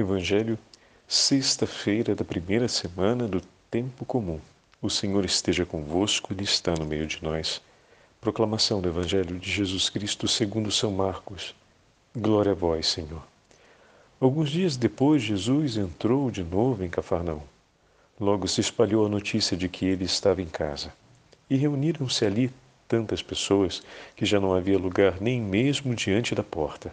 Evangelho, sexta-feira da primeira semana do Tempo Comum. O Senhor esteja convosco, Ele está no meio de nós. Proclamação do Evangelho de Jesus Cristo segundo São Marcos. Glória a vós, Senhor. Alguns dias depois, Jesus entrou de novo em Cafarnaum. Logo se espalhou a notícia de que ele estava em casa. E reuniram-se ali tantas pessoas que já não havia lugar nem mesmo diante da porta.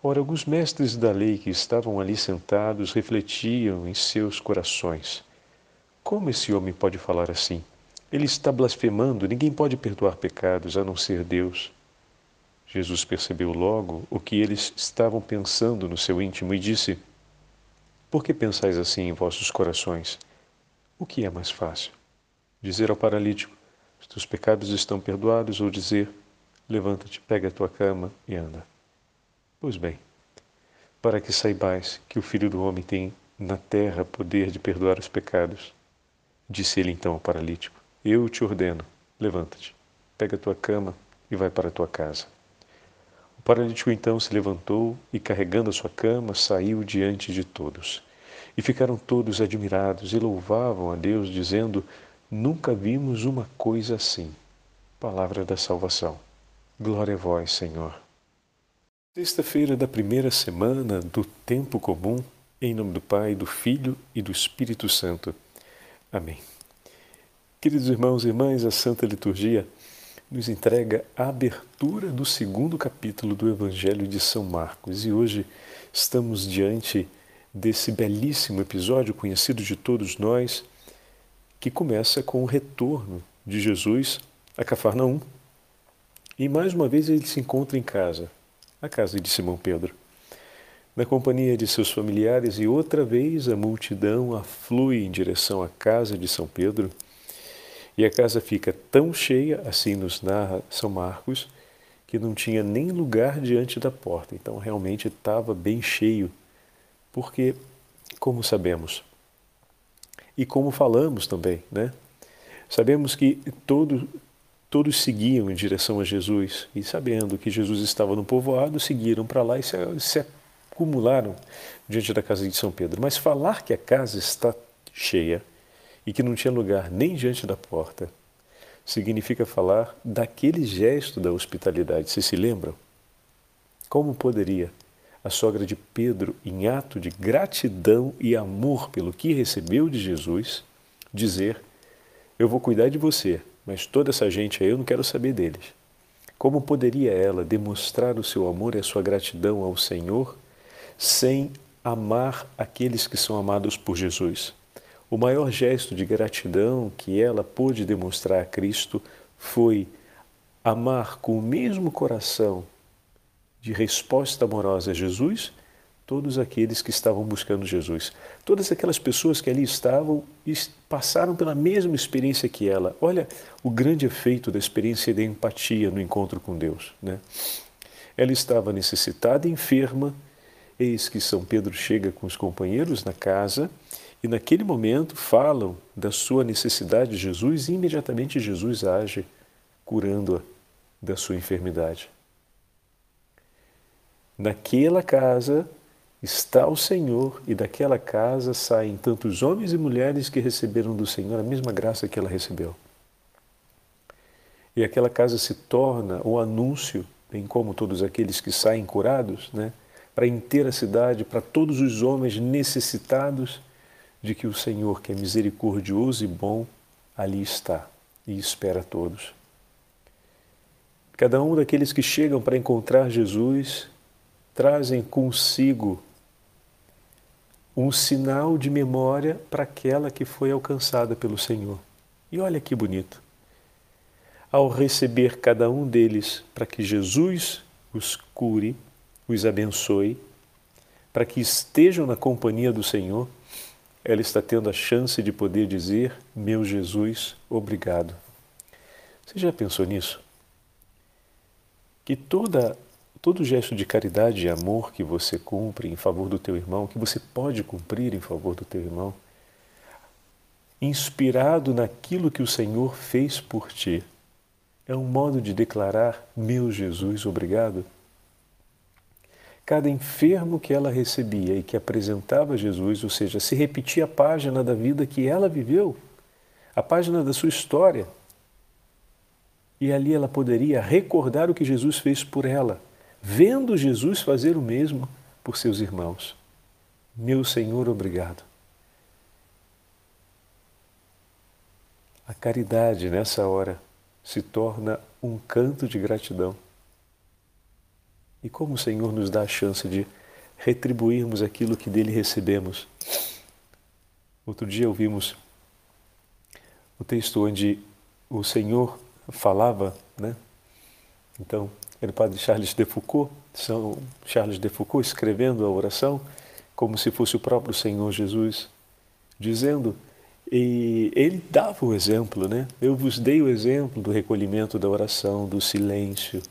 Ora, alguns mestres da lei que estavam ali sentados refletiam em seus corações: Como esse homem pode falar assim? Ele está blasfemando, ninguém pode perdoar pecados a não ser Deus. Jesus percebeu logo o que eles estavam pensando no seu íntimo e disse: Por que pensais assim em vossos corações? O que é mais fácil? Dizer ao paralítico: Os teus pecados estão perdoados, ou dizer: Levanta-te, pega a tua cama e anda. Pois bem, para que saibais que o Filho do Homem tem na terra poder de perdoar os pecados, disse ele então ao paralítico: Eu te ordeno, levanta-te, pega a tua cama e vai para a tua casa. O paralítico então se levantou e, carregando a sua cama, saiu diante de todos. E ficaram todos admirados e louvavam a Deus, dizendo: Nunca vimos uma coisa assim. Palavra da salvação. Glória a vós, Senhor. Sexta-feira da primeira semana do Tempo Comum, em nome do Pai, do Filho e do Espírito Santo. Amém. Queridos irmãos e irmãs, a Santa Liturgia nos entrega a abertura do segundo capítulo do Evangelho de São Marcos e hoje estamos diante desse belíssimo episódio conhecido de todos nós, que começa com o retorno de Jesus a Cafarnaum e mais uma vez ele se encontra em casa, a casa de Simão Pedro. Na companhia de seus familiares, e outra vez a multidão aflui em direção à casa de São Pedro, e a casa fica tão cheia, assim nos narra São Marcos, que não tinha nem lugar diante da porta. Então realmente estava bem cheio, porque, como sabemos, e como falamos também, né? Sabemos que todo, Todos seguiam em direção a Jesus e, sabendo que Jesus estava no povoado, seguiram para lá e se, se acumularam diante da casa de São Pedro. Mas falar que a casa está cheia e que não tinha lugar nem diante da porta significa falar daquele gesto da hospitalidade. Vocês se lembram? Como poderia a sogra de Pedro, em ato de gratidão e amor pelo que recebeu de Jesus, dizer: Eu vou cuidar de você, mas toda essa gente aí eu não quero saber deles. Como poderia ela demonstrar o seu amor e a sua gratidão ao Senhor sem amar aqueles que são amados por Jesus? O maior gesto de gratidão que ela pôde demonstrar a Cristo foi amar com o mesmo coração de resposta amorosa a Jesus todos aqueles que estavam buscando Jesus. Todas aquelas pessoas que ali estavam passaram pela mesma experiência que ela. Olha o grande efeito da experiência da empatia no encontro com Deus. Né? Ela estava necessitada e enferma. Eis que São Pedro chega com os companheiros na casa e, naquele momento, falam da sua necessidade de Jesus e imediatamente Jesus age, curando-a da sua enfermidade. Naquela casa, está o Senhor e daquela casa saem tantos homens e mulheres que receberam do Senhor a mesma graça que ela recebeu. E aquela casa se torna o anúncio, bem como todos aqueles que saem curados, né, para a inteira cidade, para todos os homens necessitados de que o Senhor, que é misericordioso e bom, ali está e espera todos. Cada um daqueles que chegam para encontrar Jesus trazem consigo um sinal de memória para aquela que foi alcançada pelo Senhor. E olha que bonito. Ao receber cada um deles para que Jesus os cure, os abençoe, para que estejam na companhia do Senhor, ela está tendo a chance de poder dizer: Meu Jesus, obrigado. Você já pensou nisso? Que toda, todo gesto de caridade e amor que você cumpre em favor do teu irmão, que você pode cumprir em favor do teu irmão, inspirado naquilo que o Senhor fez por ti, é um modo de declarar: Meu Jesus, obrigado. Cada enfermo que ela recebia e que apresentava Jesus, ou seja, se repetia a página da vida que ela viveu, a página da sua história. E ali ela poderia recordar o que Jesus fez por ela, vendo Jesus fazer o mesmo por seus irmãos. Meu Senhor, obrigado. A caridade nessa hora se torna um canto de gratidão. E como o Senhor nos dá a chance de retribuirmos aquilo que dele recebemos. Outro dia ouvimos o texto onde o Senhor falava, né? Então, era o padre Charles de Foucault, São Charles de Foucault escrevendo a oração como se fosse o próprio Senhor Jesus, dizendo e ele dava o exemplo, né? Eu vos dei o exemplo do recolhimento da oração, do silêncio,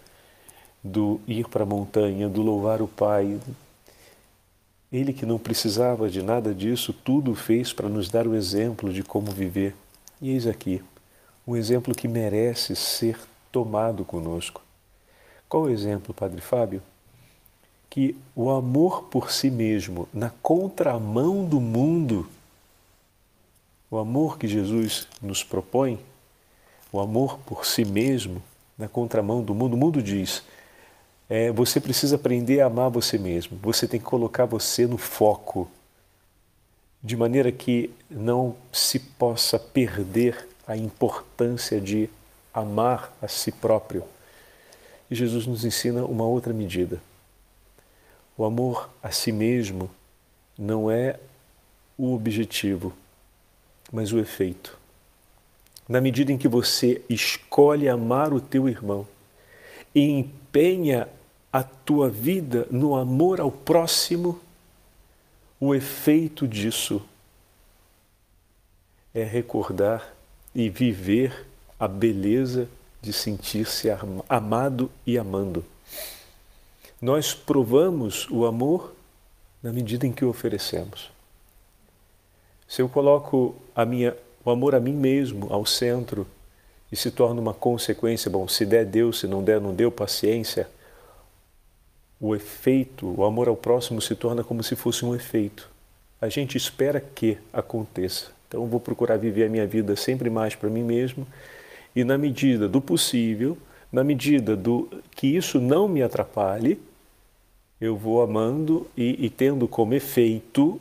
do ir para a montanha, do louvar o Pai. Ele que não precisava de nada disso, tudo fez para nos dar o exemplo de como viver. E eis aqui, um exemplo que merece ser tomado conosco. Qual o exemplo, Padre Fábio? Que o amor por si mesmo, na contramão do mundo, o amor que Jesus nos propõe, o amor por si mesmo, na contramão do mundo, o mundo diz: é, você precisa aprender a amar você mesmo, você tem que colocar você no foco, de maneira que não se possa perder a importância de amar a si próprio. E Jesus nos ensina uma outra medida. O amor a si mesmo não é o objetivo, mas o efeito. Na medida em que você escolhe amar o teu irmão e empenha a tua vida no amor ao próximo, o efeito disso é recordar e viver a beleza de sentir-se amado e amando. Nós provamos o amor na medida em que o oferecemos. Se eu coloco minha, o amor a mim mesmo ao centro e se torna uma consequência, bom, se der, deu, se não der, não deu, paciência, o efeito, o amor ao próximo se torna como se fosse um efeito. A gente espera que aconteça. Então eu vou procurar viver a minha vida sempre mais para mim mesmo e na medida do possível, na medida do que isso não me atrapalhe, eu vou amando e, e tendo como efeito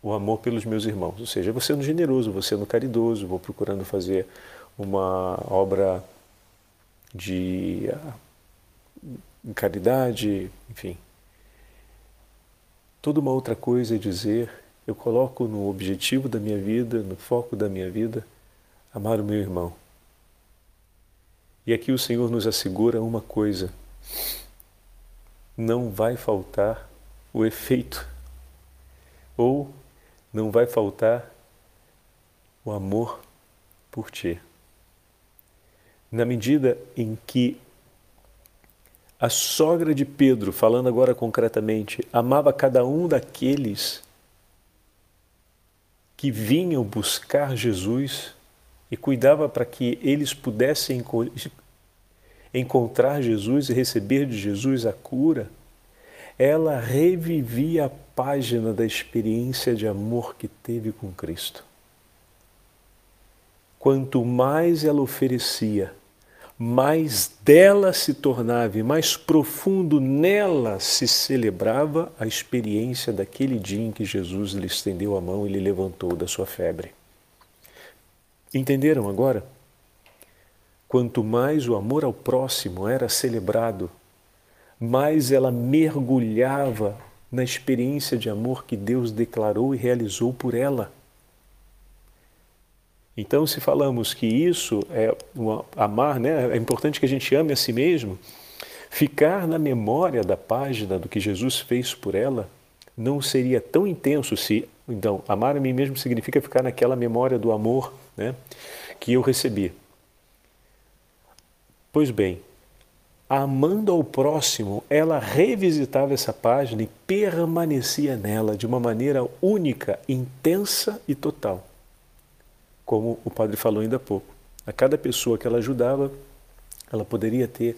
o amor pelos meus irmãos. Ou seja, vou sendo generoso, vou sendo caridoso, vou procurando fazer uma obra de ah, caridade, enfim. Toda uma outra coisa é dizer, eu coloco no objetivo da minha vida, no foco da minha vida, amar o meu irmão. E aqui o Senhor nos assegura uma coisa: não vai faltar o efeito ou não vai faltar o amor por ti. Na medida em que a sogra de Pedro, falando agora concretamente, amava cada um daqueles que vinham buscar Jesus e cuidava para que eles pudessem encontrar Jesus e receber de Jesus a cura, ela revivia a página da experiência de amor que teve com Cristo. Quanto mais ela oferecia, mais dela se tornava e mais profundo nela se celebrava a experiência daquele dia em que Jesus lhe estendeu a mão e lhe levantou da sua febre. Entenderam agora? Quanto mais o amor ao próximo era celebrado, mais ela mergulhava na experiência de amor que Deus declarou e realizou por ela. Então, se falamos que isso é amar, né, é importante que a gente ame a si mesmo, Ficar na memória da página do que Jesus fez por ela não seria tão intenso se. Então, amar a mim mesmo significa ficar naquela memória do amor né, que eu recebi. Pois bem, amando ao próximo, ela revisitava essa página e permanecia nela de uma maneira única, intensa e total. Como o padre falou ainda há pouco. A cada pessoa que ela ajudava, ela poderia ter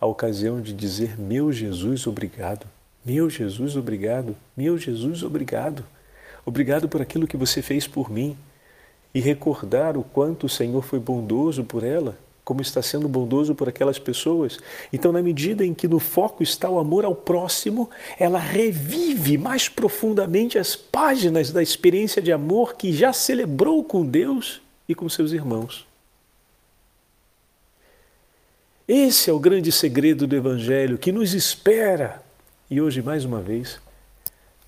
a ocasião de dizer: Meu Jesus, obrigado. Meu Jesus, obrigado. Meu Jesus, obrigado. Obrigado por aquilo que você fez por mim. E recordar o quanto o Senhor foi bondoso por ela, como está sendo bondoso por aquelas pessoas. Então, na medida em que no foco está o amor ao próximo, ela revive mais profundamente as páginas da experiência de amor que já celebrou com Deus e com seus irmãos. Esse é o grande segredo do Evangelho que nos espera. E hoje, mais uma vez,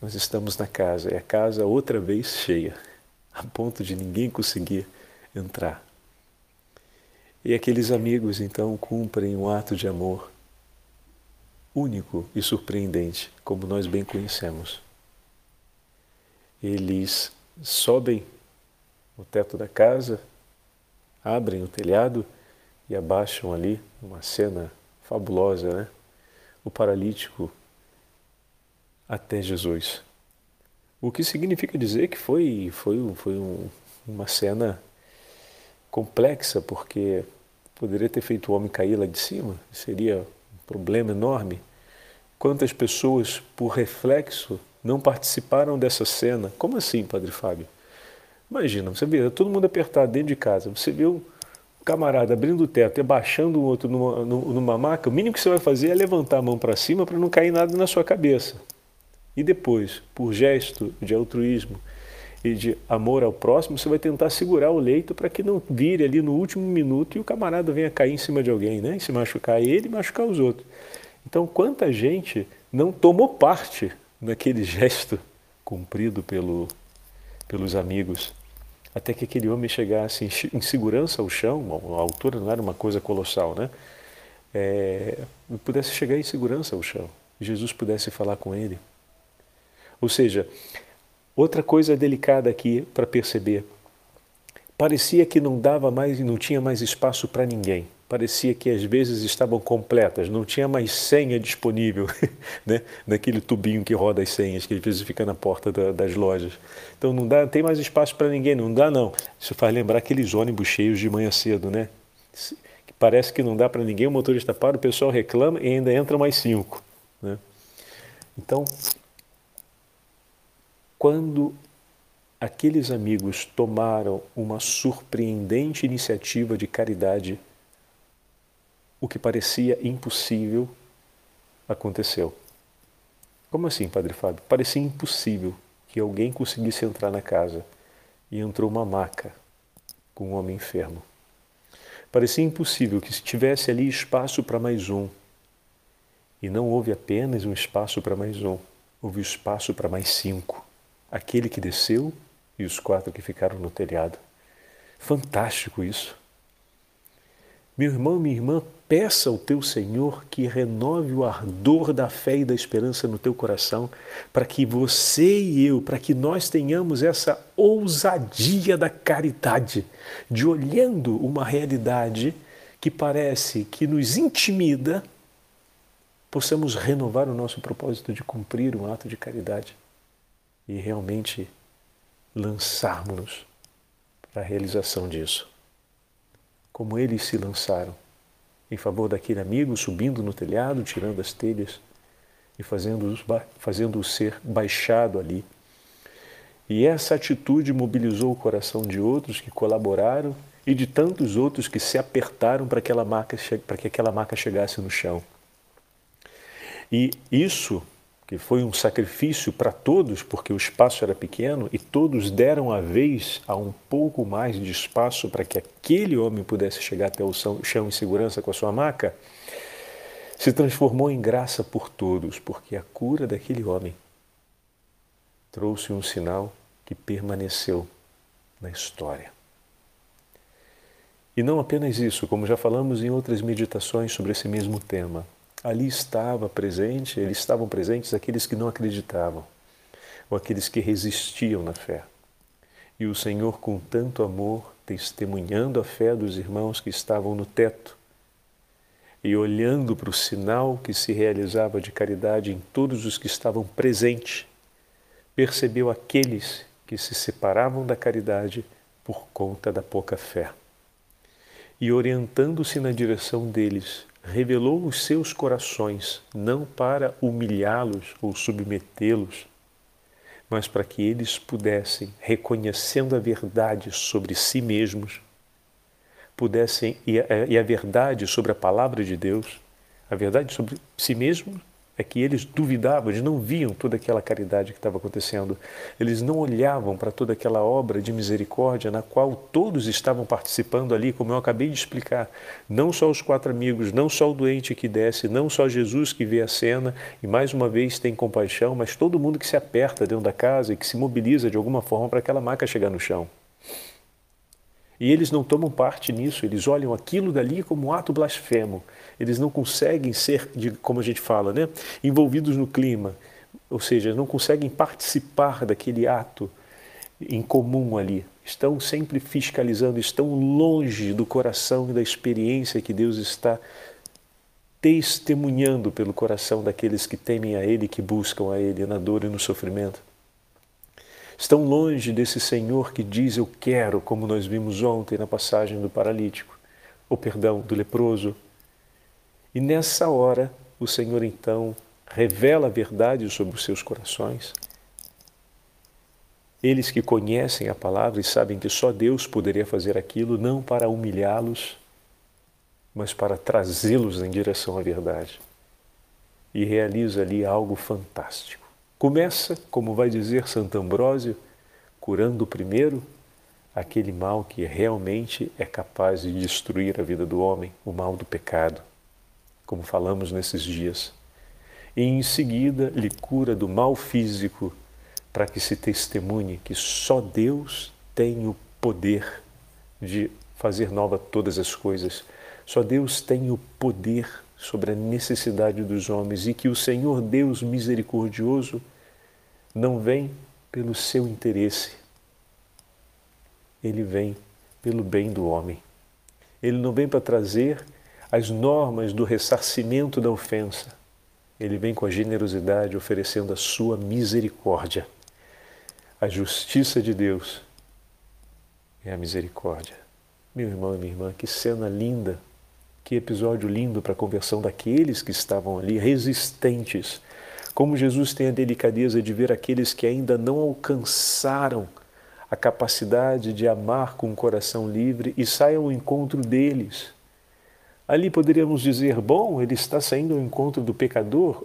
nós estamos na casa, e a casa outra vez cheia, a ponto de ninguém conseguir entrar. E aqueles amigos então cumprem um ato de amor único e surpreendente, como nós bem conhecemos. Eles sobem o teto da casa, abrem o telhado e abaixam ali uma cena fabulosa, né? O paralítico até Jesus. O que significa dizer que foi, foi, foi um, uma cena complexa, porque poderia ter feito o homem cair lá de cima, seria um problema enorme. Quantas pessoas, por reflexo, não participaram dessa cena? Como assim, Padre Fábio? Imagina, você vê todo mundo apertado dentro de casa, você vê um camarada abrindo o teto e baixando o outro numa, numa maca, o mínimo que você vai fazer é levantar a mão para cima para não cair nada na sua cabeça. E depois, por gesto de altruísmo e de amor ao próximo, você vai tentar segurar o leito para que não vire ali no último minuto e o camarada venha cair em cima de alguém, né? E se machucar ele e machucar os outros. Então, quanta gente não tomou parte naquele gesto cumprido pelo, pelos amigos até que aquele homem chegasse em, segurança ao chão, a altura não era uma coisa colossal, né? É, pudesse chegar em segurança ao chão, Jesus pudesse falar com ele. Ou seja, outra coisa delicada aqui para perceber, parecia que não dava mais e não tinha mais espaço para ninguém parecia que às vezes estavam completas, não tinha mais senha disponível né? naquele tubinho que roda as senhas, que às vezes fica na porta da, das lojas. Então não dá, tem mais espaço para ninguém, não dá não. Isso faz lembrar aqueles ônibus cheios de manhã cedo, né? Parece que não dá para ninguém, o motorista para, o pessoal reclama e ainda entra mais cinco. Né? Então, quando aqueles amigos tomaram uma surpreendente iniciativa de caridade o que parecia impossível aconteceu. Como assim, Padre Fábio? Parecia impossível que alguém conseguisse entrar na casa e entrou uma maca com um homem enfermo. Parecia impossível que tivesse ali espaço para mais um. E não houve apenas um espaço para mais um, houve espaço para mais cinco. Aquele que desceu e os quatro que ficaram no telhado. Fantástico isso. Meu irmão, minha irmã, peça ao teu Senhor que renove o ardor da fé e da esperança no teu coração, para que você e eu, para que nós tenhamos essa ousadia da caridade, de olhando uma realidade que parece que nos intimida, possamos renovar o nosso propósito de cumprir um ato de caridade e realmente lançarmos-nos para a realização disso como eles se lançaram em favor daquele amigo, subindo no telhado, tirando as telhas e fazendo-o fazendo ser baixado ali. E essa atitude mobilizou o coração de outros que colaboraram e de tantos outros que se apertaram para, que aquela maca chegasse no chão. E isso que foi um sacrifício para todos, porque o espaço era pequeno, e todos deram a vez a um pouco mais de espaço para que aquele homem pudesse chegar até o chão em segurança com a sua maca, se transformou em graça por todos, porque a cura daquele homem trouxe um sinal que permaneceu na história. E não apenas isso, como já falamos em outras meditações sobre esse mesmo tema, Ali estava presente, eles estavam presentes aqueles que não acreditavam, ou aqueles que resistiam na fé. E o Senhor, com tanto amor, testemunhando a fé dos irmãos que estavam no teto e olhando para o sinal que se realizava de caridade em todos os que estavam presentes, percebeu aqueles que se separavam da caridade por conta da pouca fé. E orientando-se na direção deles, revelou os seus corações, não para humilhá-los ou submetê-los, mas para que eles pudessem, reconhecendo a verdade sobre si mesmos, pudessem, e a, e a verdade sobre a palavra de Deus, a verdade sobre si mesmos, é que eles duvidavam, eles não viam toda aquela caridade que estava acontecendo. Eles não olhavam para toda aquela obra de misericórdia na qual todos estavam participando ali, como eu acabei de explicar. Não só os quatro amigos, não só o doente que desce, não só Jesus que vê a cena e mais uma vez tem compaixão, mas todo mundo que se aperta dentro da casa e que se mobiliza de alguma forma para aquela maca chegar no chão. E eles não tomam parte nisso, eles olham aquilo dali como um ato blasfemo. Eles não conseguem ser, como a gente fala, né, envolvidos no clima, ou seja, não conseguem participar daquele ato em comum ali. Estão sempre fiscalizando, estão longe do coração e da experiência que Deus está testemunhando pelo coração daqueles que temem a Ele, que buscam a Ele na dor e no sofrimento estão longe desse Senhor que diz eu quero, como nós vimos ontem na passagem do paralítico, ou perdão, do leproso. E nessa hora, o Senhor então revela a verdade sobre os seus corações. Eles que conhecem a palavra e sabem que só Deus poderia fazer aquilo, não para humilhá-los, mas para trazê-los em direção à verdade. E realiza ali algo fantástico. Começa, como vai dizer Santo Ambrósio, curando primeiro aquele mal que realmente é capaz de destruir a vida do homem, o mal do pecado, como falamos nesses dias. E em seguida lhe cura do mal físico, para que se testemunhe que só Deus tem o poder de fazer nova todas as coisas. Só Deus tem o poder sobre a necessidade dos homens e que o Senhor Deus misericordioso não vem pelo seu interesse, ele vem pelo bem do homem. Ele não vem para trazer as normas do ressarcimento da ofensa. Ele vem com a generosidade oferecendo a sua misericórdia. A justiça de Deus é a misericórdia. Meu irmão e minha irmã, que cena linda que episódio lindo para a conversão daqueles que estavam ali, resistentes. Como Jesus tem a delicadeza de ver aqueles que ainda não alcançaram a capacidade de amar com o coração livre e saiam ao encontro deles. Ali poderíamos dizer: bom, ele está saindo ao encontro do pecador,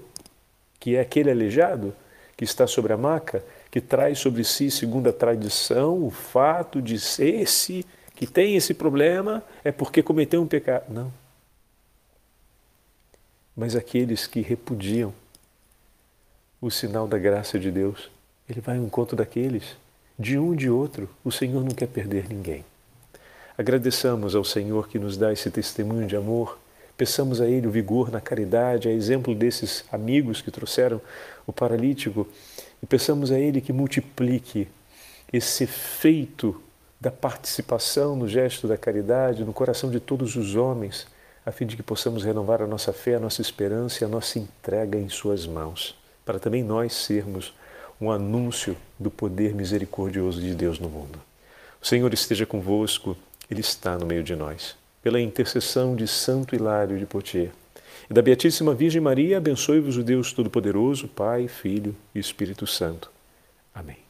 que é aquele aleijado que está sobre a maca, que traz sobre si, segundo a tradição, o fato de ser esse que tem esse problema é porque cometeu um pecado. Não mas aqueles que repudiam o sinal da graça de Deus, ele vai ao encontro daqueles, de um de outro. O Senhor não quer perder ninguém. Agradeçamos ao Senhor que nos dá esse testemunho de amor. Peçamos a Ele o vigor na caridade, a exemplo desses amigos que trouxeram o paralítico, e peçamos a Ele que multiplique esse efeito da participação no gesto da caridade no coração de todos os homens a fim de que possamos renovar a nossa fé, a nossa esperança e a nossa entrega em Suas mãos, para também nós sermos um anúncio do poder misericordioso de Deus no mundo. O Senhor esteja convosco, Ele está no meio de nós. Pela intercessão de Santo Hilário de Poitiers e da Beatíssima Virgem Maria, abençoe-vos o Deus Todo-Poderoso, Pai, Filho e Espírito Santo. Amém.